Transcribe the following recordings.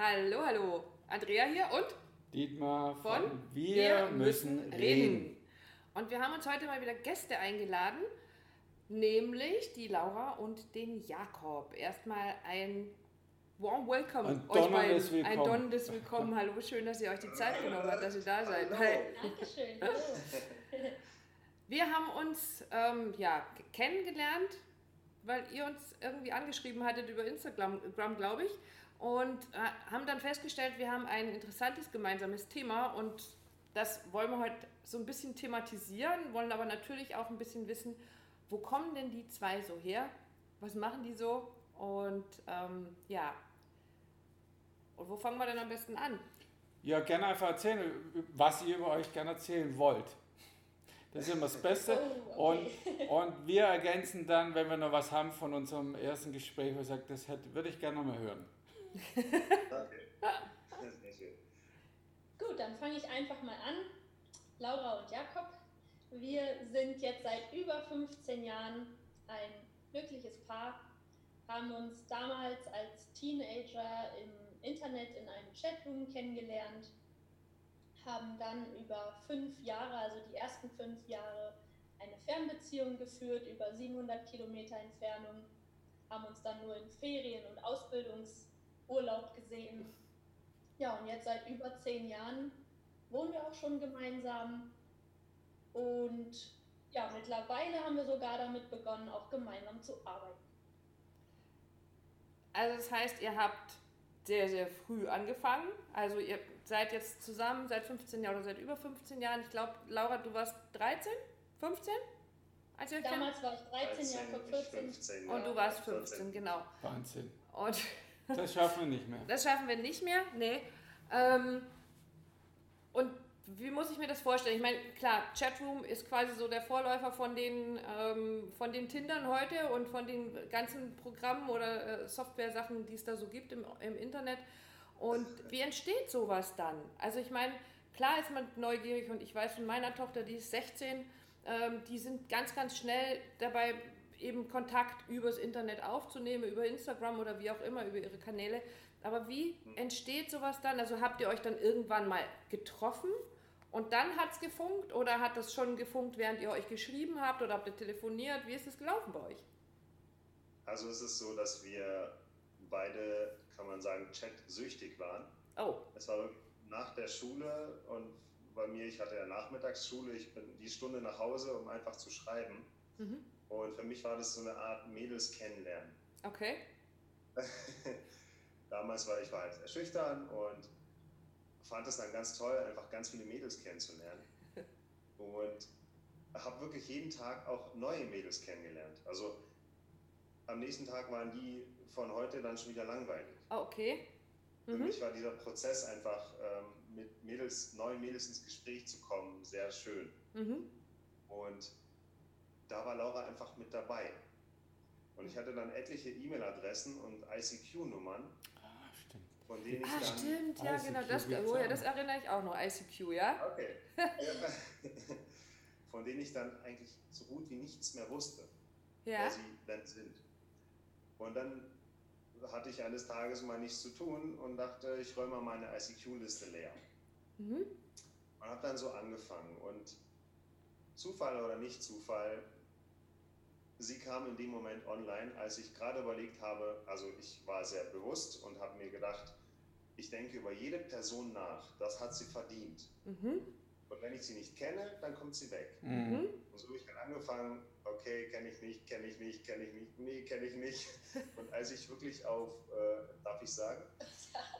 Hallo, hallo. Andrea hier und Dietmar von, von Wir, müssen reden. Und wir haben uns heute mal wieder Gäste eingeladen, nämlich die Laura und den Jakob. Erstmal ein warm welcome Ein euch donnerndes beiden. Ein Willkommen. donnerndes Willkommen. Hallo, schön, dass ihr euch die Zeit genommen habt, dass ihr da seid. Hallo. Hi. Dankeschön. Hallo. Wir haben uns ähm, ja, kennengelernt, weil ihr uns irgendwie angeschrieben hattet über Instagram, glaube ich. Und äh, haben dann festgestellt, wir haben ein interessantes gemeinsames Thema und das wollen wir heute so ein bisschen thematisieren, wollen aber natürlich auch ein bisschen wissen, wo kommen denn die zwei so her? Was machen die so? Und ähm, ja, und wo fangen wir denn am besten an? Ja, gerne einfach erzählen, was ihr über euch gerne erzählen wollt. Das ist immer das Beste. Oh, okay. Und, und wir ergänzen dann, wenn wir noch was haben von unserem ersten Gespräch, wo ich sage, das hätte, würde ich gerne noch mal hören. Schön. Gut, dann fange ich einfach mal an. Laura und Jakob, wir sind jetzt seit über 15 Jahren ein glückliches Paar, haben uns damals als Teenager im Internet in einem Chatroom kennengelernt, haben dann über fünf Jahre, also die ersten fünf Jahre, eine Fernbeziehung geführt, über 700 Kilometer Entfernung, haben uns dann nur in Ferien und Ausbildungsurlaub gesehen. Ja, und jetzt seit über zehn Jahren wohnen wir auch schon gemeinsam. Und ja, mittlerweile haben wir sogar damit begonnen, auch gemeinsam zu arbeiten. Also das heißt, ihr habt sehr, sehr früh angefangen. Also ihr seid jetzt zusammen seit 15 Jahren oder seit über 15 Jahren. Ich glaube, Laura, du warst 13, 15? Als ihr euch kennt? Damals war ich 13, Jakob ich 14. 15, Und ja, du warst 14. 15, genau. Wahnsinn. Und Das schaffen wir nicht mehr. das schaffen wir nicht mehr. Nee. Ähm, und wie muss ich mir das vorstellen? Ich meine, klar, Chatroom ist quasi so der Vorläufer von den, ähm, von den Tindern heute und von den ganzen Programmen oder äh, Software-Sachen, die es da so gibt im, im Internet. Und wie entsteht sowas dann? Also ich meine, klar ist man neugierig und ich weiß von meiner Tochter, die ist 16, ähm, die sind ganz, ganz schnell dabei, eben Kontakt übers Internet aufzunehmen, über Instagram oder wie auch immer, über ihre Kanäle. Aber wie entsteht sowas dann? Also habt ihr euch dann irgendwann mal getroffen und dann hat es gefunkt oder hat das schon gefunkt, während ihr euch geschrieben habt oder habt ihr telefoniert? Wie ist es gelaufen bei euch? Also es ist so, dass wir beide, kann man sagen, chatsüchtig waren. Oh, Es war nach der Schule und bei mir, ich hatte ja Nachmittagsschule, ich bin die Stunde nach Hause, um einfach zu schreiben. mhm. Und für mich war das so eine Art Mädels kennenlernen. okay. Damals war ich war halt sehr schüchtern und fand es dann ganz toll, einfach ganz viele Mädels kennenzulernen. Und habe wirklich jeden Tag auch neue Mädels kennengelernt. Also am nächsten Tag waren die von heute dann schon wieder langweilig. Oh, okay. Für Mhm. mich war dieser Prozess einfach ähm, mit Mädels, neuen Mädels ins Gespräch zu kommen, sehr schön. Mhm. Und da war Laura einfach mit dabei. Und ich hatte dann etliche E-Mail-Adressen und ICQ-Nummern, Ah, stimmt. von denen ich Ah, dann stimmt, ja, ICQ genau. Das, oh, ja, das erinnere ich auch noch. ICQ, ja? Okay. Von denen ich dann eigentlich so gut wie nichts mehr wusste, Ja. wer sie denn sind. Und dann hatte ich eines Tages mal nichts zu tun und dachte, ich räume mal meine ICQ-Liste leer. Mhm. Und habe dann so angefangen. Und Zufall oder nicht Zufall, sie kam in dem Moment online, als ich gerade überlegt habe, also ich war sehr bewusst und habe mir gedacht, ich denke über jede Person nach, das hat sie verdient. Mhm. Und wenn ich sie nicht kenne, dann kommt sie weg. Mhm. Mhm. Und so habe ich dann angefangen, okay, kenne ich nicht, kenne ich nicht, kenne ich nicht, nee, kenne ich nicht. Und als ich wirklich auf, äh, darf ich sagen,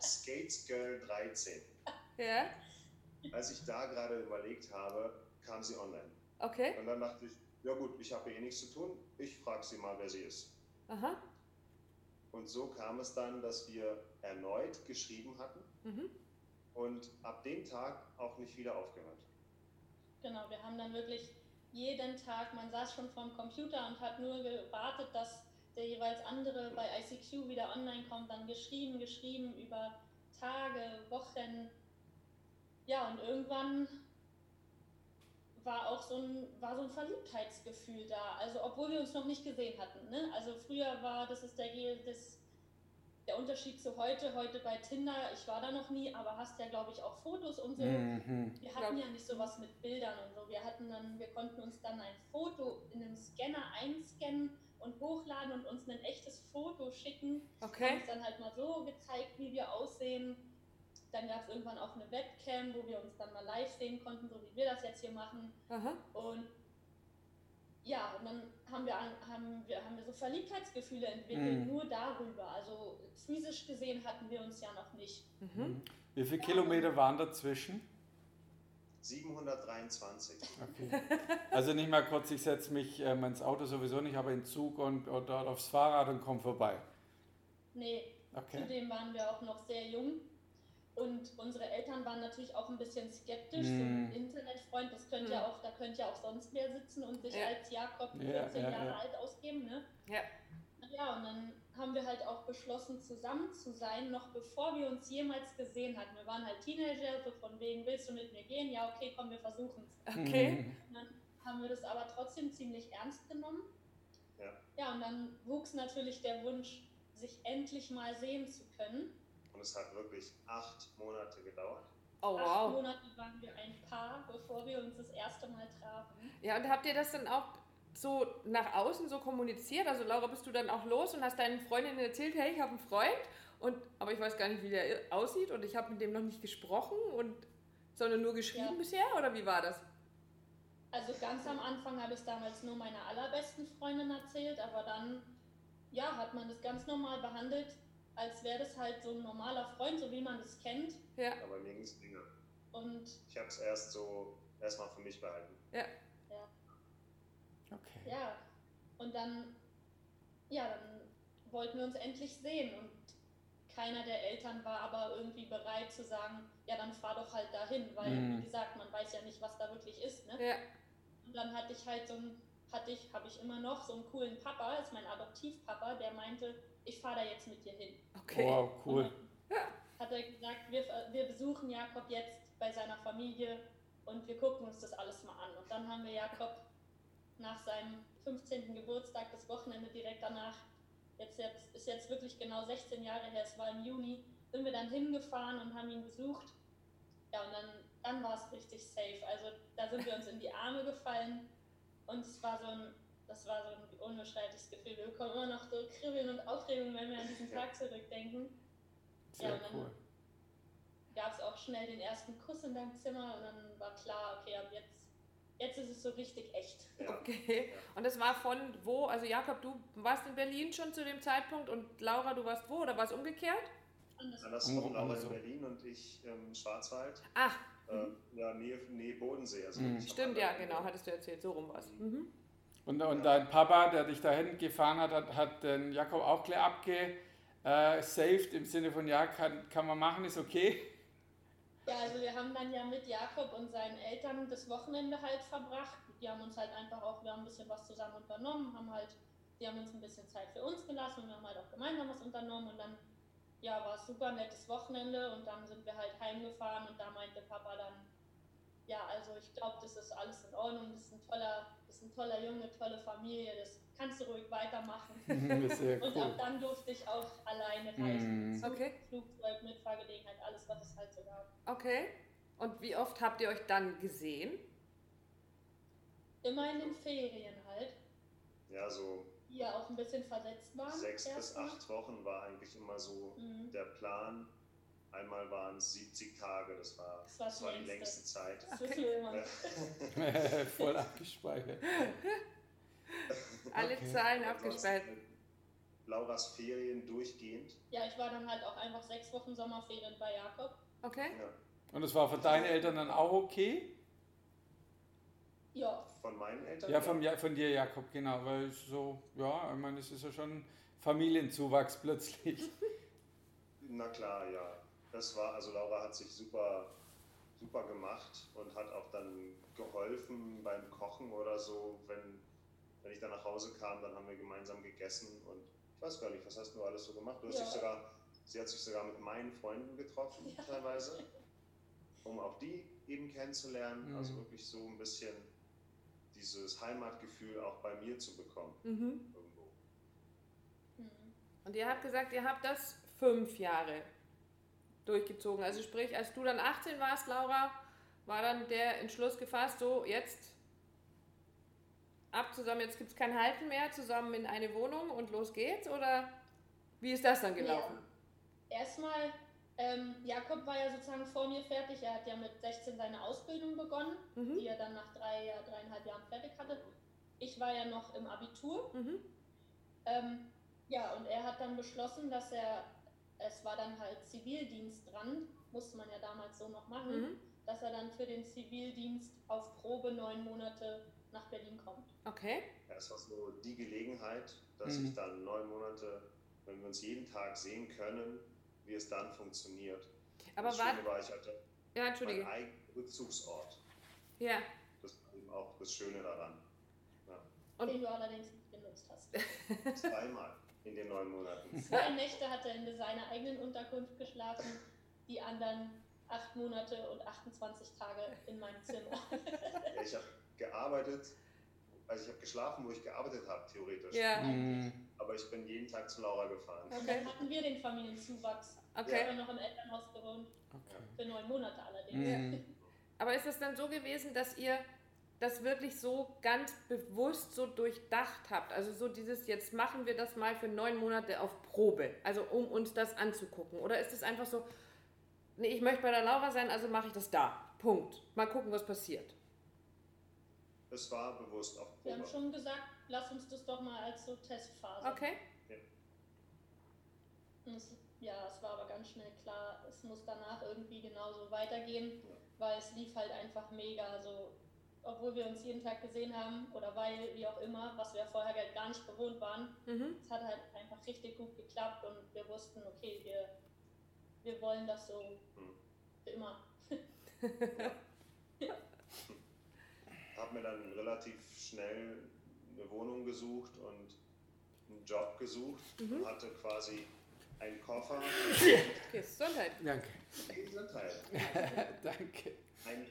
Skates Girl 13, Ja, als ich da gerade überlegt habe, kam sie online. Okay. Und dann dachte ich, ja gut, ich habe eh nichts zu tun, ich frage sie mal, wer sie ist. Aha. Und so kam es dann, dass wir erneut geschrieben hatten Mhm. und ab dem Tag auch nicht wieder aufgehört. Genau, wir haben dann wirklich jeden Tag, man saß schon vorm Computer und hat nur gewartet, dass der jeweils andere bei ICQ wieder online kommt, dann geschrieben, geschrieben über Tage, Wochen. Ja, und irgendwann war auch so ein, war so ein Verliebtheitsgefühl da. Also obwohl wir uns noch nicht gesehen hatten. Ne? Also früher war, das ist der das der Unterschied zu heute, heute bei Tinder, ich war da noch nie, aber hast ja, glaube ich, auch Fotos und so. Mhm. Wir hatten ja nicht sowas mit Bildern und so. Wir hatten dann, wir konnten uns dann ein Foto in einem Scanner einscannen und hochladen und uns ein echtes Foto schicken. Haben Okay. uns dann halt mal so gezeigt, wie wir aussehen. Dann gab es irgendwann auch eine Webcam, wo wir uns dann mal live sehen konnten, so wie wir das jetzt hier machen. Aha. Und ja, und dann haben wir, haben wir, haben wir so Verliebtheitsgefühle entwickelt, Mhm. nur darüber. Also physisch gesehen hatten wir uns ja noch nicht. Mhm. Wie viele Kilometer waren dazwischen? 723. Okay. Also nicht mal kurz, ich setze mich ähm, ins Auto sowieso nicht, aber in den Zug und oder aufs Fahrrad und komme vorbei. Nee, Okay. zudem waren wir auch noch sehr jung. Und unsere Eltern waren natürlich auch ein bisschen skeptisch. So Mhm. ein Internetfreund, das könnte ja Mhm. auch, da könnte ja auch sonst wer sitzen und sich Ja. als Jakob Ja, 14 ja, Jahre ja. alt ausgeben, ne? Ja. Ja, und dann haben wir halt auch beschlossen, zusammen zu sein, noch bevor wir uns jemals gesehen hatten. Wir waren halt Teenager, so von wegen, willst du mit mir gehen? Ja, okay, komm, wir versuchen es. Okay. Mhm. Und dann haben wir das aber trotzdem ziemlich ernst genommen. Ja. Ja, und dann wuchs natürlich der Wunsch, sich endlich mal sehen zu können. Und es hat wirklich acht Monate gedauert. Oh Acht wow. Monate waren wir ein Paar, bevor wir uns das erste Mal trafen. Ja, und habt ihr das dann auch so nach außen so kommuniziert? Also Laura, bist du dann auch los und hast deinen Freundinnen erzählt, hey, ich habe einen Freund, und, aber ich weiß gar nicht, wie der aussieht und ich habe mit dem noch nicht gesprochen und sondern nur geschrieben Ja. bisher oder wie war das? Also ganz am Anfang habe ich es damals nur meiner allerbesten Freundin erzählt, aber dann ja, hat man das ganz normal behandelt, als wäre das halt so ein normaler Freund, so wie man das kennt. Ja, Aber mir ging es länger. Und Ich habe es erst so erstmal für mich behalten. Okay. ja, und dann, ja, dann wollten wir uns endlich sehen und keiner der Eltern war aber irgendwie bereit zu sagen, ja, dann fahr doch halt dahin, weil, Mhm. wie gesagt, man weiß ja nicht, was da wirklich ist, ne? ja, Und dann hatte ich halt so ein, hatte ich, habe ich immer noch so einen coolen Papa, ist mein Adoptivpapa, der meinte, ich fahre da jetzt mit dir hin. okay. Wow, cool. Dann hat er gesagt, wir, wir besuchen Jakob jetzt bei seiner Familie und wir gucken uns das alles mal an. Und dann haben wir Jakob nach seinem 15. Geburtstag, das Wochenende direkt danach, jetzt, jetzt ist jetzt wirklich genau 16 Jahre her, es war im Juni, sind wir dann hingefahren und haben ihn besucht. Ja, und dann, dann war es richtig safe. Also da sind wir uns in die Arme gefallen und es war so ein, das war so ein unbeschreibliches Gefühl. Wir bekommen immer noch so Kribbeln und Aufregung, wenn wir an diesen. Tag zurückdenken. Sehr Ja, und dann- cool. Gab es auch schnell den ersten Kuss in deinem Zimmer und dann war klar, okay, ab jetzt, jetzt ist es so richtig echt. Ja. Okay. Und das war von wo? Also Jakob, du warst in Berlin schon zu dem Zeitpunkt und Laura, du warst wo oder war es umgekehrt? Anders. Andersrum, Um- Laura in. Berlin und ich im Schwarzwald. Ach, Äh, ja, Nähe, Nähe Bodensee. Also Mhm. stimmt, ja, genau, hattest du erzählt, so rum was. Mhm. Und, und dein Papa, der dich dahin gefahren hat, hat, hat den Jakob auch gleich abgesaved im Sinne von, ja, kann, kann man machen, ist okay. Ja, also wir haben dann ja mit Jakob und seinen Eltern das Wochenende halt verbracht. Die haben uns halt einfach auch, wir haben ein bisschen was zusammen unternommen, haben halt, die haben uns ein bisschen Zeit für uns gelassen und wir haben halt auch gemeinsam was unternommen und dann, ja, war es super nettes Wochenende und dann sind wir halt heimgefahren und da meinte Papa dann, ja, also ich glaube, das ist alles in Ordnung, das ist ein toller, das ist ein toller Junge, tolle Familie, das kannst du ruhig weitermachen. Sehr Und cool. ab dann durfte ich auch alleine reisen. Zug, Okay. Flugzeug, Mitfahrgelegenheit, alles, was es halt so gab. Okay. Und wie oft habt ihr euch dann gesehen? Immer in den Ferien halt, Ja, so die ja auch ein bisschen versetzt waren. sechs bis acht Wochen war eigentlich immer so Mhm. der Plan. Einmal waren es 70 Tage, das war, Das war das war die längste. Zeit. Das wissen wir immer. Ja. Voll abgespeichert. Alle Okay. Zahlen abgespeichert. Lauras Ferien durchgehend. Ja, ich war dann halt auch einfach sechs Wochen Sommerferien bei Jakob. Okay. Ja. Und das war für deine Eltern dann auch okay? Ja, Von meinen Eltern? Ja, von, ja, von dir, Jakob, genau. Weil so, ja, ich meine, es ist ja schon Familienzuwachs plötzlich. Na klar, ja. Das war, also Laura hat sich super, super gemacht und hat auch dann geholfen beim Kochen oder so. Wenn, wenn ich dann nach Hause kam, dann haben wir gemeinsam gegessen und ich weiß gar nicht, was hast du alles so gemacht? Du hast Ja. dich sogar, sie hat sich sogar mit meinen Freunden getroffen, Ja. teilweise, um auch die eben kennenzulernen. Also Mhm. wirklich so ein bisschen dieses Heimatgefühl auch bei mir zu bekommen Mhm. irgendwo. mhm. Und ihr habt gesagt, ihr habt das fünf Jahre durchgezogen. Also sprich, als du dann 18 warst, Laura, war dann der Entschluss gefasst, so jetzt ab zusammen, jetzt gibt es kein Halten mehr, zusammen in eine Wohnung und los geht's? Oder wie ist das dann gelaufen? Ja. Erstmal, ähm, Jakob war ja sozusagen vor mir fertig. Er hat ja mit 16 seine Ausbildung begonnen, mhm. die er dann nach drei, dreieinhalb Jahren fertig hatte. Ich war ja noch im Abitur. Mhm. Ähm, ja, und er hat dann beschlossen, dass er, es war dann halt Zivildienst dran, musste man ja damals so noch machen, mhm. dass er dann für den Zivildienst auf Probe neun Monate nach Berlin kommt. Okay. Ja, es war so die Gelegenheit, dass mhm. ich dann neun Monate, wenn wir uns jeden Tag sehen können, wie es dann funktioniert. Aber das war, Schöne war, ich hatte ja, Entschuldige. meinen eigenen Rückzugsort. Ja. Das war eben auch das Schöne daran. Ja. Und den du allerdings nicht genutzt hast. Zweimal in den neun Monaten. Zwei Nächte hat er in seiner eigenen Unterkunft geschlafen, die anderen acht Monate und 28 Tage in meinem Zimmer. Ja, ich habe gearbeitet, also ich habe geschlafen, wo ich gearbeitet habe, theoretisch. Ja. Mhm. Aber ich bin jeden Tag zu Laura gefahren. Okay. Dann hatten wir den Familienzuwachs. Okay. Wir haben noch im Elternhaus gewohnt. Okay. Für neun Monate allerdings. Mhm. Aber ist es dann so gewesen, dass ihr das wirklich so ganz bewusst so durchdacht habt? Also so dieses, jetzt machen wir das mal für neun Monate auf Probe, also um uns das anzugucken. Oder ist es einfach so, nee, ich möchte bei der Laura sein, also mache ich das da. Punkt. Mal gucken, was passiert. Es war bewusst auf Probe. Wir haben schon gesagt, lass uns das doch mal als so Testphase. Okay. Ja. Es, ja, es war aber ganz schnell klar, es muss danach irgendwie genauso weitergehen, ja. weil es lief halt einfach mega. Also, obwohl wir uns jeden Tag gesehen haben oder weil, wie auch immer, was wir vorher halt gar nicht gewohnt waren, mhm. es hat halt einfach richtig gut geklappt und wir wussten, okay, wir, wir wollen das so mhm. für immer. ja. habe mir dann relativ schnell eine Wohnung gesucht und einen Job gesucht mhm. und hatte quasi einen Koffer. Gesundheit. Danke. Gesundheit. Danke. Ein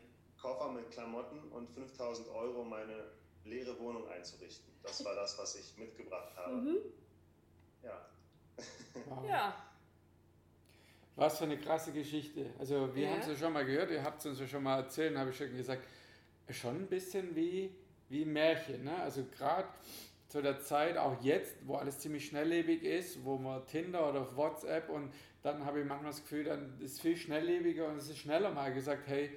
Koffer mit Klamotten und 5000 Euro, meine leere Wohnung einzurichten. Das war das, was ich mitgebracht habe. Mhm. Ja. Wow. Ja. Was für eine krasse Geschichte. Also wir ja. haben es ja schon mal gehört, ihr habt es uns ja schon mal erzählt, habe ich schon gesagt, schon ein bisschen wie, wie Märchen. Ne? Also gerade zu der Zeit, auch jetzt, wo alles ziemlich schnelllebig ist, wo man Tinder oder WhatsApp und dann habe ich manchmal das Gefühl, dann ist es viel schnelllebiger und es ist schneller mal gesagt, hey,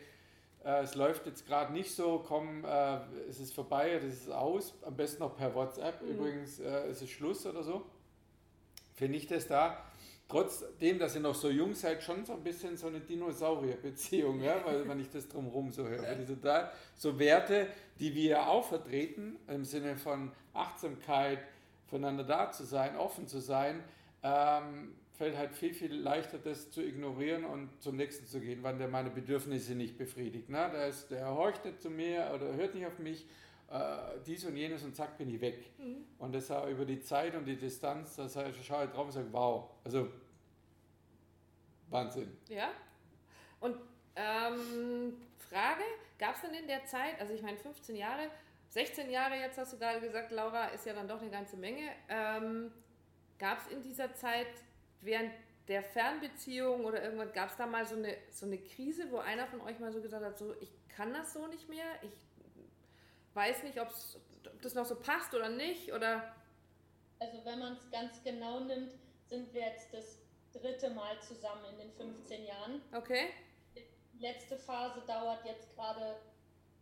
äh, es läuft jetzt gerade nicht so, komm, äh, es ist vorbei, das ist aus, am besten noch per WhatsApp, mhm. übrigens äh, es ist Schluss oder so. Finde ich das da trotzdem, dass ihr noch so jung seid, schon so ein bisschen so eine Dinosaurierbeziehung, ja? weil wenn ich das drumherum so höre. Diese da, so Werte, die wir auch vertreten, im Sinne von Achtsamkeit, voneinander da zu sein, offen zu sein, ähm, fällt halt viel, viel leichter, das zu ignorieren und zum nächsten zu gehen, wann der meine Bedürfnisse nicht befriedigt. Ne? Der, ist, der horcht nicht zu mir oder hört nicht auf mich, äh, dies und jenes und zack bin ich weg. Mhm. Und das auch über die Zeit und die Distanz, das heißt, ich schaue drauf und sage, wow, also Wahnsinn. Ja. Und ähm, Frage, gab es denn in der Zeit, also ich meine 15 Jahre, 16 Jahre jetzt hast du gerade gesagt, Laura, ist ja dann doch eine ganze Menge. Ähm, gab es in dieser Zeit während der Fernbeziehung oder irgendwann, gab es da mal so eine, so eine Krise, wo einer von euch mal so gesagt hat, so ich kann das so nicht mehr, ich weiß nicht, ob das noch so passt oder nicht? Oder? Also wenn man es ganz genau nimmt, sind wir jetzt das dritte Mal zusammen in den 15 Jahren. Okay. Die letzte Phase dauert jetzt gerade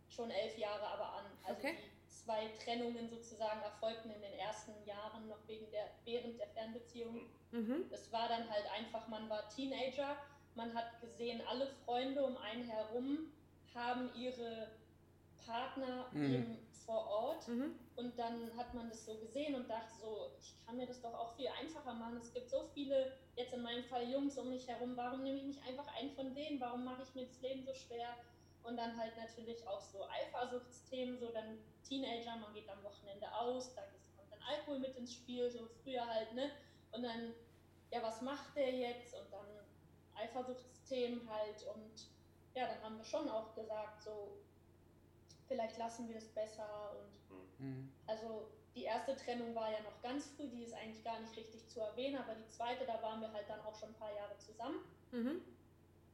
schon elf Jahre aber an. Also okay. die zwei Trennungen sozusagen erfolgten in den ersten Jahren noch wegen der, während der Fernbeziehung. Mhm. Es war dann halt einfach, man war Teenager, man hat gesehen, alle Freunde um einen herum haben ihre Partner mhm. vor Ort. Mhm. Und dann hat man das so gesehen und dachte so, ich kann mir das doch auch viel einfacher machen. Es gibt so viele, jetzt in meinem Fall Jungs um mich herum, warum nehme ich nicht einfach einen von denen? Warum mache ich mir das Leben so schwer? Und dann halt natürlich auch so Eifersuchtsthemen, so dann Teenager, man geht am Wochenende aus, da kommt dann Alkohol mit ins Spiel, so früher halt, ne? Und dann, ja, was macht der jetzt? Und dann Eifersuchtsthemen halt und ja, dann haben wir schon auch gesagt, so vielleicht lassen wir es besser und mhm. also die erste Trennung war ja noch ganz früh, die ist eigentlich gar nicht richtig zu erwähnen, aber die zweite, da waren wir halt dann auch schon ein paar Jahre zusammen. Mhm.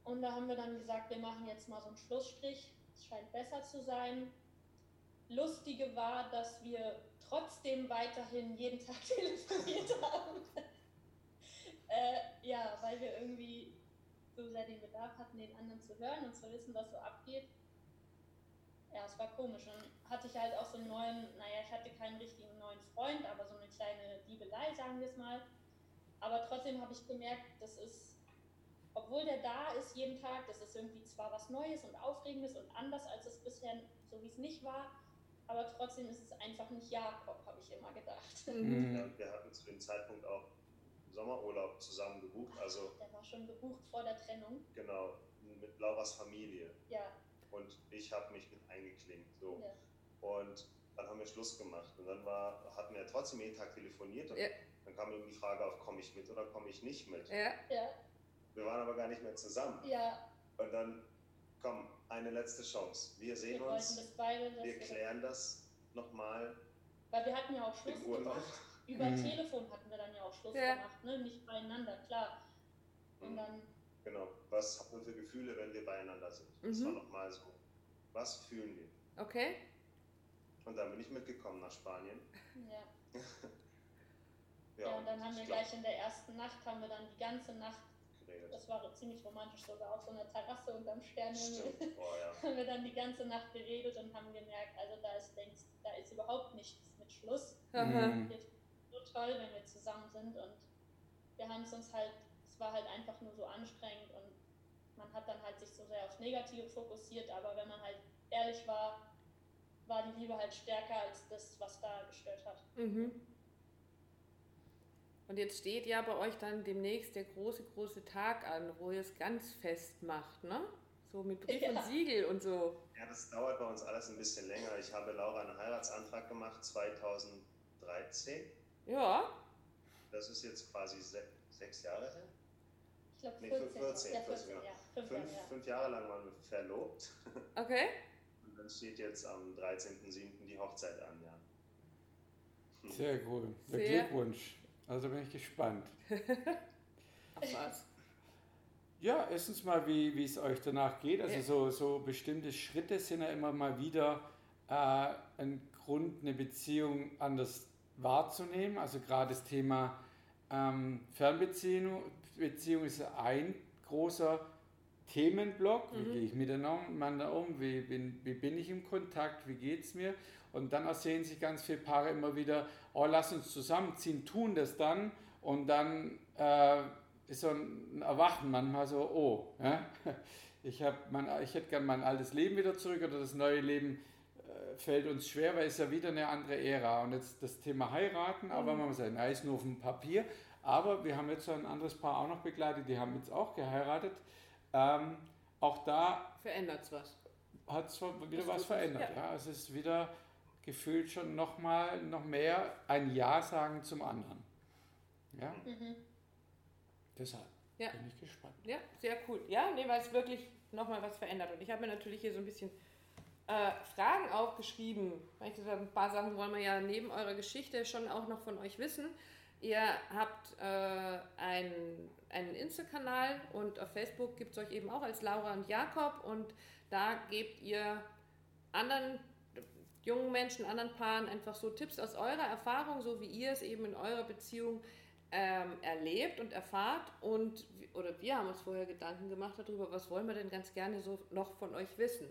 Und da haben wir dann gesagt, wir machen jetzt mal so einen Schlussstrich. Es scheint besser zu sein. Lustige war, dass wir trotzdem weiterhin jeden Tag telefoniert haben. äh, ja, weil wir irgendwie so sehr den Bedarf hatten, den anderen zu hören und zu wissen, was so abgeht. Ja, es war komisch. Dann hatte ich halt auch so einen neuen, naja, ich hatte keinen richtigen neuen Freund, aber so eine kleine Liebelei, sagen wir es mal. Aber trotzdem habe ich gemerkt, das ist, obwohl der da ist jeden Tag, das ist irgendwie zwar was Neues und Aufregendes und anders, als es bisher, so wie es nicht war, aber trotzdem ist es einfach nicht Jakob, habe ich immer gedacht. Mhm. Ja, wir hatten zu dem Zeitpunkt auch Sommerurlaub zusammen gebucht. Also, der war schon gebucht vor der Trennung. Genau, mit Lauras Familie. Ja. Und ich habe mich mit eingeklinkt. So. Ja. Und dann haben wir Schluss gemacht. Und dann war, hatten wir trotzdem jeden Tag telefoniert. Und ja. dann kam eben die Frage auf, komme ich mit oder komme ich nicht mit? Ja. ja. Wir waren aber gar nicht mehr zusammen. Ja. Und dann, komm, eine letzte Chance. Wir sehen wir uns. Beide, wir klären das nochmal. Weil wir hatten ja auch Schluss gemacht. Über mhm. Telefon hatten wir dann ja auch Schluss ja. gemacht, ne? nicht beieinander, klar. Und mhm. dann. Genau, was haben wir für Gefühle, wenn wir beieinander sind? Mhm. Das war nochmal so. Was fühlen wir? Okay. Und dann bin ich mitgekommen nach Spanien. Ja. ja, ja, und dann haben wir gleich in der ersten Nacht, haben wir dann die ganze Nacht geredet. Das war ziemlich romantisch, sogar auf so einer Terrasse unterm Sternenhimmel. Oh, ja. haben wir dann die ganze Nacht geredet und haben gemerkt, also da ist längst, da ist überhaupt nichts mit Schluss. Mhm toll, wenn wir zusammen sind und wir haben es uns halt, es war halt einfach nur so anstrengend und man hat dann halt sich so sehr aufs Negative fokussiert, aber wenn man halt ehrlich war, war die Liebe halt stärker als das, was da gestört hat. Mhm. Und jetzt steht ja bei euch dann demnächst der große, große Tag an, wo ihr es ganz fest macht, ne? So mit Brief ja. und Siegel und so. Ja, das dauert bei uns alles ein bisschen länger. Ich habe Laura einen Heiratsantrag gemacht 2013 ja. Das ist jetzt quasi se sechs Jahre her? Ich glaube 14. Nee, 14, ja, 14, 14 ja. Fünf, fünf, ja. fünf, Jahre lang waren wir verlobt. Okay. Und dann steht jetzt am 13.07. die Hochzeit an, ja. Sehr cool. Der Glückwunsch. Also bin ich gespannt. Was? Ja, erstens mal, wie es euch danach geht. Also so, so bestimmte Schritte sind ja immer mal wieder äh, ein Grund, eine Beziehung anders wahrzunehmen. Also gerade das Thema ähm, Fernbeziehung Beziehung ist ein großer Themenblock. Wie mhm. gehe ich miteinander um? Wie bin, wie bin ich im Kontakt? Wie geht es mir? Und dann ersehen sich ganz viele Paare immer wieder, oh, lass uns zusammenziehen, tun das dann. Und dann äh, ist so ein Erwachen manchmal so, oh, ja? ich, mein, ich hätte gern mein altes Leben wieder zurück oder das neue Leben fällt uns schwer, weil es ja wieder eine andere Ära. Und jetzt das Thema heiraten, aber mhm. man muss sagen, ist nur auf dem Papier. Aber wir haben jetzt so ein anderes Paar auch noch begleitet, die haben jetzt auch geheiratet. Ähm, auch da verändert es was. Hat es wieder was verändert. Ja. ja. Es ist wieder gefühlt schon noch mal noch mehr ein Ja sagen zum anderen. Ja. Mhm. Deshalb ja. bin ich gespannt. Ja, sehr cool. Ja, nee, weil es wirklich noch mal was verändert. Und ich habe mir natürlich hier so ein bisschen äh, Fragen aufgeschrieben. Ein paar Sachen wollen wir ja neben eurer Geschichte schon auch noch von euch wissen. Ihr habt äh, einen, einen Insta-Kanal und auf Facebook gibt es euch eben auch als Laura und Jakob und da gebt ihr anderen jungen Menschen, anderen Paaren einfach so Tipps aus eurer Erfahrung, so wie ihr es eben in eurer Beziehung ähm, erlebt und erfahrt und oder wir haben uns vorher Gedanken gemacht darüber, was wollen wir denn ganz gerne so noch von euch wissen.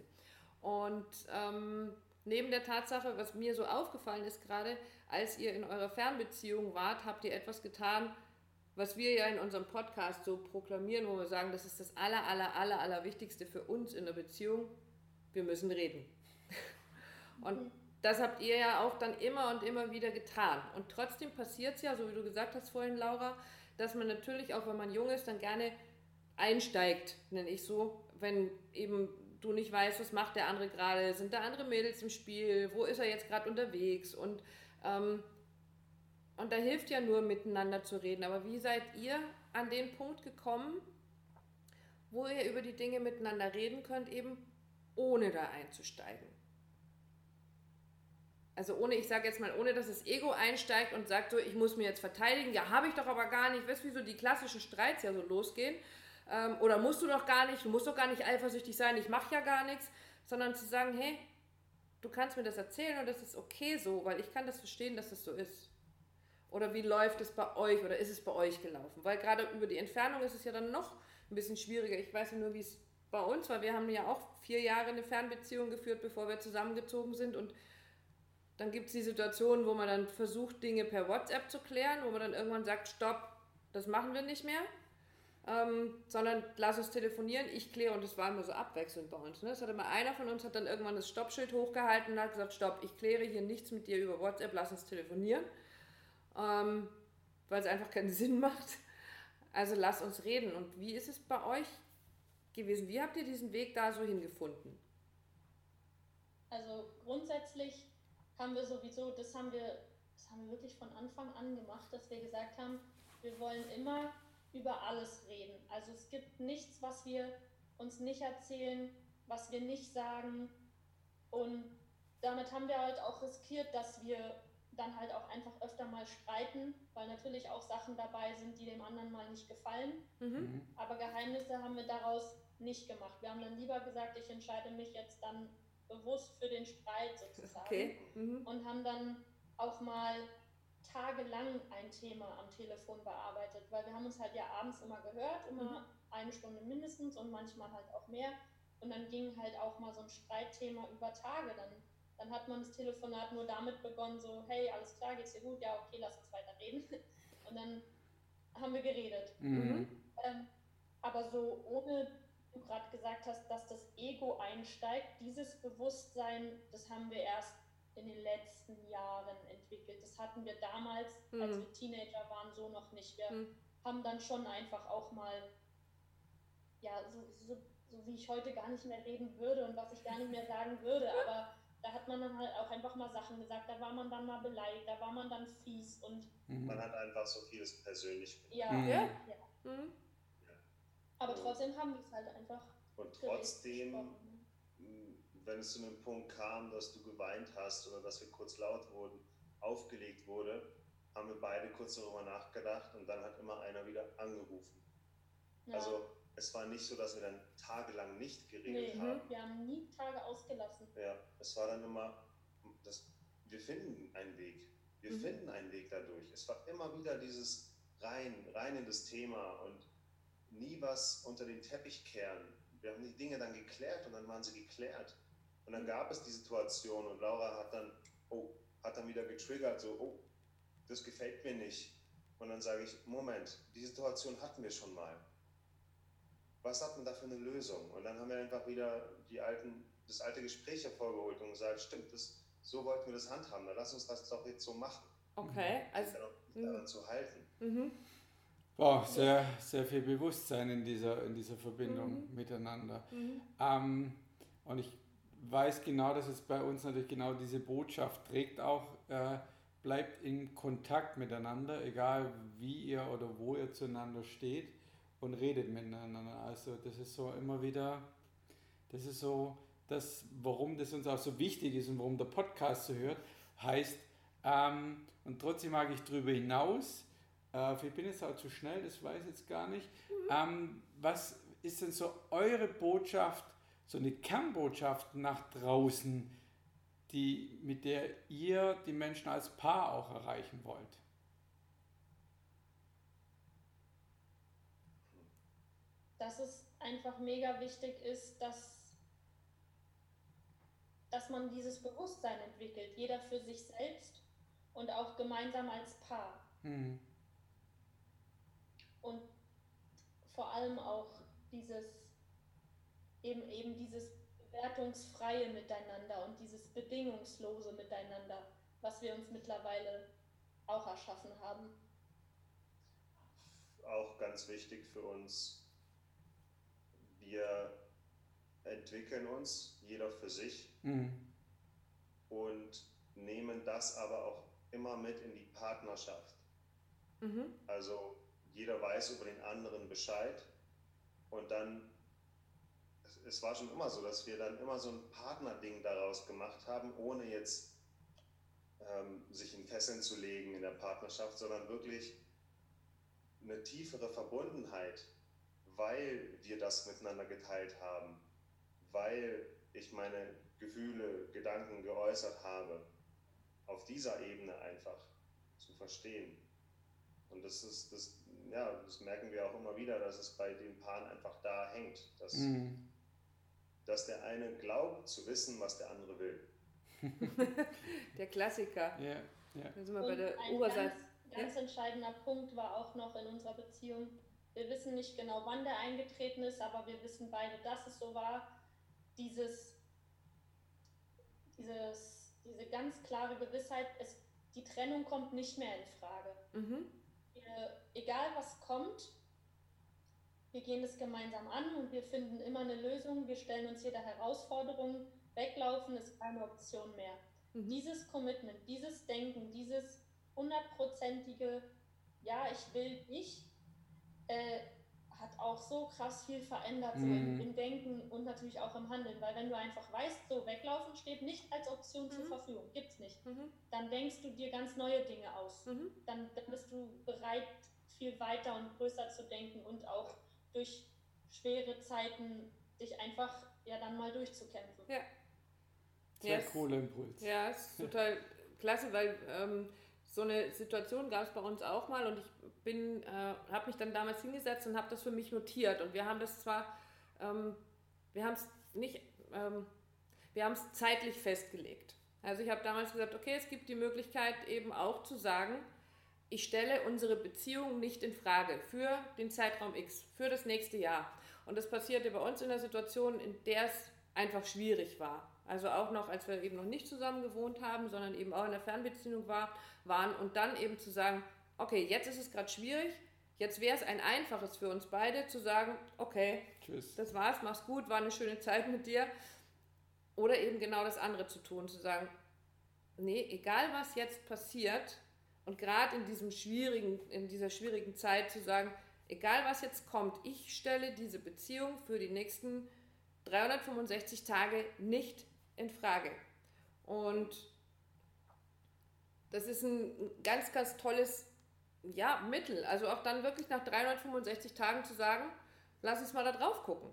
Und ähm, neben der Tatsache, was mir so aufgefallen ist gerade, als ihr in eurer Fernbeziehung wart, habt ihr etwas getan, was wir ja in unserem Podcast so proklamieren, wo wir sagen, das ist das aller, aller, aller, aller Wichtigste für uns in der Beziehung. Wir müssen reden. Und das habt ihr ja auch dann immer und immer wieder getan. Und trotzdem passiert es ja, so wie du gesagt hast vorhin, Laura, dass man natürlich auch, wenn man jung ist, dann gerne einsteigt, nenne ich so, wenn eben du nicht weißt, was macht der andere gerade, sind da andere Mädels im Spiel, wo ist er jetzt gerade unterwegs und, ähm, und da hilft ja nur miteinander zu reden. Aber wie seid ihr an den Punkt gekommen, wo ihr über die Dinge miteinander reden könnt, eben ohne da einzusteigen? Also ohne, ich sage jetzt mal, ohne dass das Ego einsteigt und sagt so, ich muss mir jetzt verteidigen, ja, habe ich doch aber gar nicht. Weißt du, wie so die klassischen Streits ja so losgehen? Ähm, oder musst du doch gar nicht, du musst doch gar nicht eifersüchtig sein, ich mache ja gar nichts, sondern zu sagen, hey, du kannst mir das erzählen und das ist okay so, weil ich kann das verstehen, dass das so ist. Oder wie läuft es bei euch oder ist es bei euch gelaufen? Weil gerade über die Entfernung ist es ja dann noch ein bisschen schwieriger. Ich weiß nur, wie es bei uns war. Wir haben ja auch vier Jahre eine Fernbeziehung geführt, bevor wir zusammengezogen sind und dann gibt es die Situation, wo man dann versucht, Dinge per WhatsApp zu klären, wo man dann irgendwann sagt, stopp, das machen wir nicht mehr, ähm, sondern lass uns telefonieren, ich kläre und das war immer so abwechselnd bei uns. Ne? Es hat immer einer von uns hat dann irgendwann das Stoppschild hochgehalten und hat gesagt, stopp, ich kläre hier nichts mit dir über WhatsApp, lass uns telefonieren, ähm, weil es einfach keinen Sinn macht. Also lass uns reden. Und wie ist es bei euch gewesen? Wie habt ihr diesen Weg da so hingefunden? Also grundsätzlich haben wir sowieso, das haben wir, das haben wir wirklich von Anfang an gemacht, dass wir gesagt haben, wir wollen immer über alles reden. Also es gibt nichts, was wir uns nicht erzählen, was wir nicht sagen. Und damit haben wir halt auch riskiert, dass wir dann halt auch einfach öfter mal streiten, weil natürlich auch Sachen dabei sind, die dem anderen mal nicht gefallen. Mhm. mhm. Aber Geheimnisse haben wir daraus nicht gemacht. Wir haben dann lieber gesagt, ich entscheide mich jetzt dann bewusst für den Streit sozusagen. Okay. Mhm. Und haben dann auch mal tagelang ein Thema am Telefon bearbeitet, weil wir haben uns halt ja abends immer gehört, immer mhm. eine Stunde mindestens und manchmal halt auch mehr. Und dann ging halt auch mal so ein Streitthema über Tage. Dann, dann hat man das Telefonat nur damit begonnen, so, hey, alles klar, geht's dir gut? Ja, okay, lass uns weiter reden. Und dann haben wir geredet. Mhm. Ähm, aber so ohne du gerade gesagt hast, dass das Ego einsteigt, dieses Bewusstsein, das haben wir erst in den letzten Jahren entwickelt. Das hatten wir damals, mhm. als wir Teenager waren, so noch nicht. Wir mhm. haben dann schon einfach auch mal, ja, so, so, so, wie ich heute gar nicht mehr reden würde und was ich gar nicht mehr sagen würde, aber da hat man dann halt auch einfach mal Sachen gesagt, da war man dann mal beleidigt, da war man dann fies und. Mhm. Man hat einfach so vieles persönlich. Ja, mhm. ja. ja. Aber trotzdem haben wir es halt einfach. Und trotzdem, wenn es zu einem Punkt kam, dass du geweint hast oder dass wir kurz laut wurden, aufgelegt wurde, haben wir beide kurz darüber nachgedacht und dann hat immer einer wieder angerufen. Ja. Also es war nicht so, dass wir dann tagelang nicht geredet nee, haben. Wir haben nie Tage ausgelassen. Ja, es war dann immer, das, wir finden einen Weg. Wir mhm. finden einen Weg dadurch. Es war immer wieder dieses rein, rein in das Thema und nie was unter den Teppich kehren. Wir haben die Dinge dann geklärt und dann waren sie geklärt. Und dann gab es die Situation und Laura hat dann, oh, hat dann wieder getriggert, so, oh, das gefällt mir nicht. Und dann sage ich, Moment, die Situation hatten wir schon mal. Was hat man da für eine Lösung? Und dann haben wir einfach wieder die alten, das alte Gespräch hervorgeholt und gesagt, stimmt, das, so wollten wir das handhaben, dann lass uns das doch jetzt so machen. Okay, also. Daran mhm. zu halten. Mhm. Wow, sehr, sehr viel Bewusstsein in dieser, in dieser Verbindung mhm. miteinander. Mhm. Ähm, und ich weiß genau, dass es bei uns natürlich genau diese Botschaft trägt, auch äh, bleibt in Kontakt miteinander, egal wie ihr oder wo ihr zueinander steht und redet miteinander. Also das ist so immer wieder, das ist so, das, warum das uns auch so wichtig ist und warum der Podcast so hört, heißt, ähm, und trotzdem mag ich darüber hinaus, äh, ich bin jetzt auch zu schnell, das weiß ich jetzt gar nicht. Mhm. Ähm, was ist denn so eure Botschaft, so eine Kernbotschaft nach draußen, die, mit der ihr die Menschen als Paar auch erreichen wollt? Dass es einfach mega wichtig ist, dass, dass man dieses Bewusstsein entwickelt, jeder für sich selbst und auch gemeinsam als Paar. Mhm und vor allem auch dieses eben eben dieses bewertungsfreie Miteinander und dieses bedingungslose Miteinander, was wir uns mittlerweile auch erschaffen haben. Auch ganz wichtig für uns, wir entwickeln uns, jeder für sich, mhm. und nehmen das aber auch immer mit in die Partnerschaft. Mhm. Also jeder weiß über den anderen Bescheid und dann, es, war schon immer so, dass wir dann immer so ein Partnerding daraus gemacht haben, ohne jetzt ähm, sich in Fesseln zu legen in der Partnerschaft, sondern wirklich eine tiefere Verbundenheit, weil wir das miteinander geteilt haben, weil ich meine Gefühle, Gedanken geäußert habe, auf dieser Ebene einfach zu verstehen. Und das ist, das, ja, das merken wir auch immer wieder, dass es bei den Paaren einfach da hängt, dass, mhm. dass der eine glaubt zu wissen, was der andere will. der Klassiker. Ja, ja. Da sind wir bei der Oberseite. Ganz, ganz ja? entscheidender Punkt war auch noch in unserer Beziehung, wir wissen nicht genau, wann der eingetreten ist, aber wir wissen beide, dass es so war. Dieses, dieses, diese ganz klare Gewissheit, es, die Trennung kommt nicht mehr in Frage. Mhm. Wir, egal was kommt, wir gehen es gemeinsam an und wir finden immer eine Lösung. Wir stellen uns jeder Herausforderung. Weglaufen ist keine Option mehr. Mhm. Dieses Commitment, dieses Denken, dieses hundertprozentige, ja, ich will dich, äh, hat auch so krass viel verändert, so im, mhm. im, Denken und natürlich auch im Handeln. Weil wenn du einfach weißt, so weglaufen steht nicht als Option mhm. zur Verfügung, gibt es nicht, mhm. dann denkst du dir ganz neue Dinge aus. Mhm. Dann, dann bist du bereit, viel weiter und größer zu denken und auch durch schwere Zeiten dich einfach ja dann mal durchzukämpfen. Ja. Sehr yes. cooler Impuls. Ja, ist total klasse, weil ähm, so eine Situation gab es bei uns auch mal und ich bin, äh, habe mich dann damals hingesetzt und habe das für mich notiert und wir haben das zwar, ähm, wir haben es nicht, ähm, wir haben es zeitlich festgelegt. Also ich habe damals gesagt, okay, es gibt die Möglichkeit eben auch zu sagen, ich stelle unsere Beziehung nicht in Frage für den Zeitraum X, für das nächste Jahr. Und das passierte bei uns in der Situation, in der es einfach schwierig war. Also auch noch, als wir eben noch nicht zusammen gewohnt haben, sondern eben auch in der Fernbeziehung war, waren und dann eben zu sagen, okay, jetzt ist es gerade schwierig, jetzt wäre es ein einfaches für uns beide zu sagen, okay, Tschüss. das war's, mach's gut, war eine schöne Zeit mit dir. Oder eben genau das andere zu tun, zu sagen, nee, egal was jetzt passiert, und gerade in diesem schwierigen, in dieser schwierigen Zeit zu sagen, egal was jetzt kommt, ich stelle diese Beziehung für die nächsten 365 Tage nicht in Frage. Und das ist ein ganz, ganz tolles ja, Mittel. Also auch dann wirklich nach 365 Tagen zu sagen, lass uns mal da drauf gucken.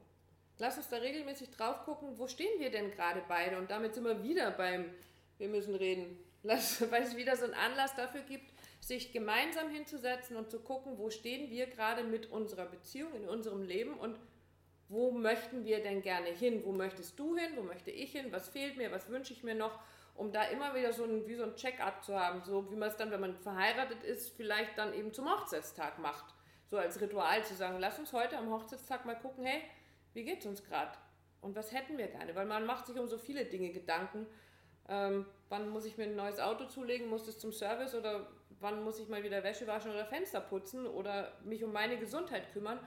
Lass uns da regelmäßig drauf gucken, wo stehen wir denn gerade beide? Und damit sind wir wieder beim, wir müssen reden. Lass, weil es wieder so einen Anlass dafür gibt, sich gemeinsam hinzusetzen und zu gucken, wo stehen wir gerade mit unserer Beziehung in unserem Leben und wo möchten wir denn gerne hin? Wo möchtest du hin? Wo möchte ich hin? Was fehlt mir? Was wünsche ich mir noch? Um da immer wieder so ein, wie so ein Check-up zu haben, so wie man es dann, wenn man verheiratet ist, vielleicht dann eben zum Hochzeitstag macht. So als Ritual zu sagen, lass uns heute am Hochzeitstag mal gucken, hey, wie geht es uns gerade? Und was hätten wir gerne? Weil man macht sich um so viele Dinge Gedanken. Ähm, wann muss ich mir ein neues Auto zulegen? Muss es zum Service? Oder wann muss ich mal wieder Wäsche waschen oder Fenster putzen? Oder mich um meine Gesundheit kümmern?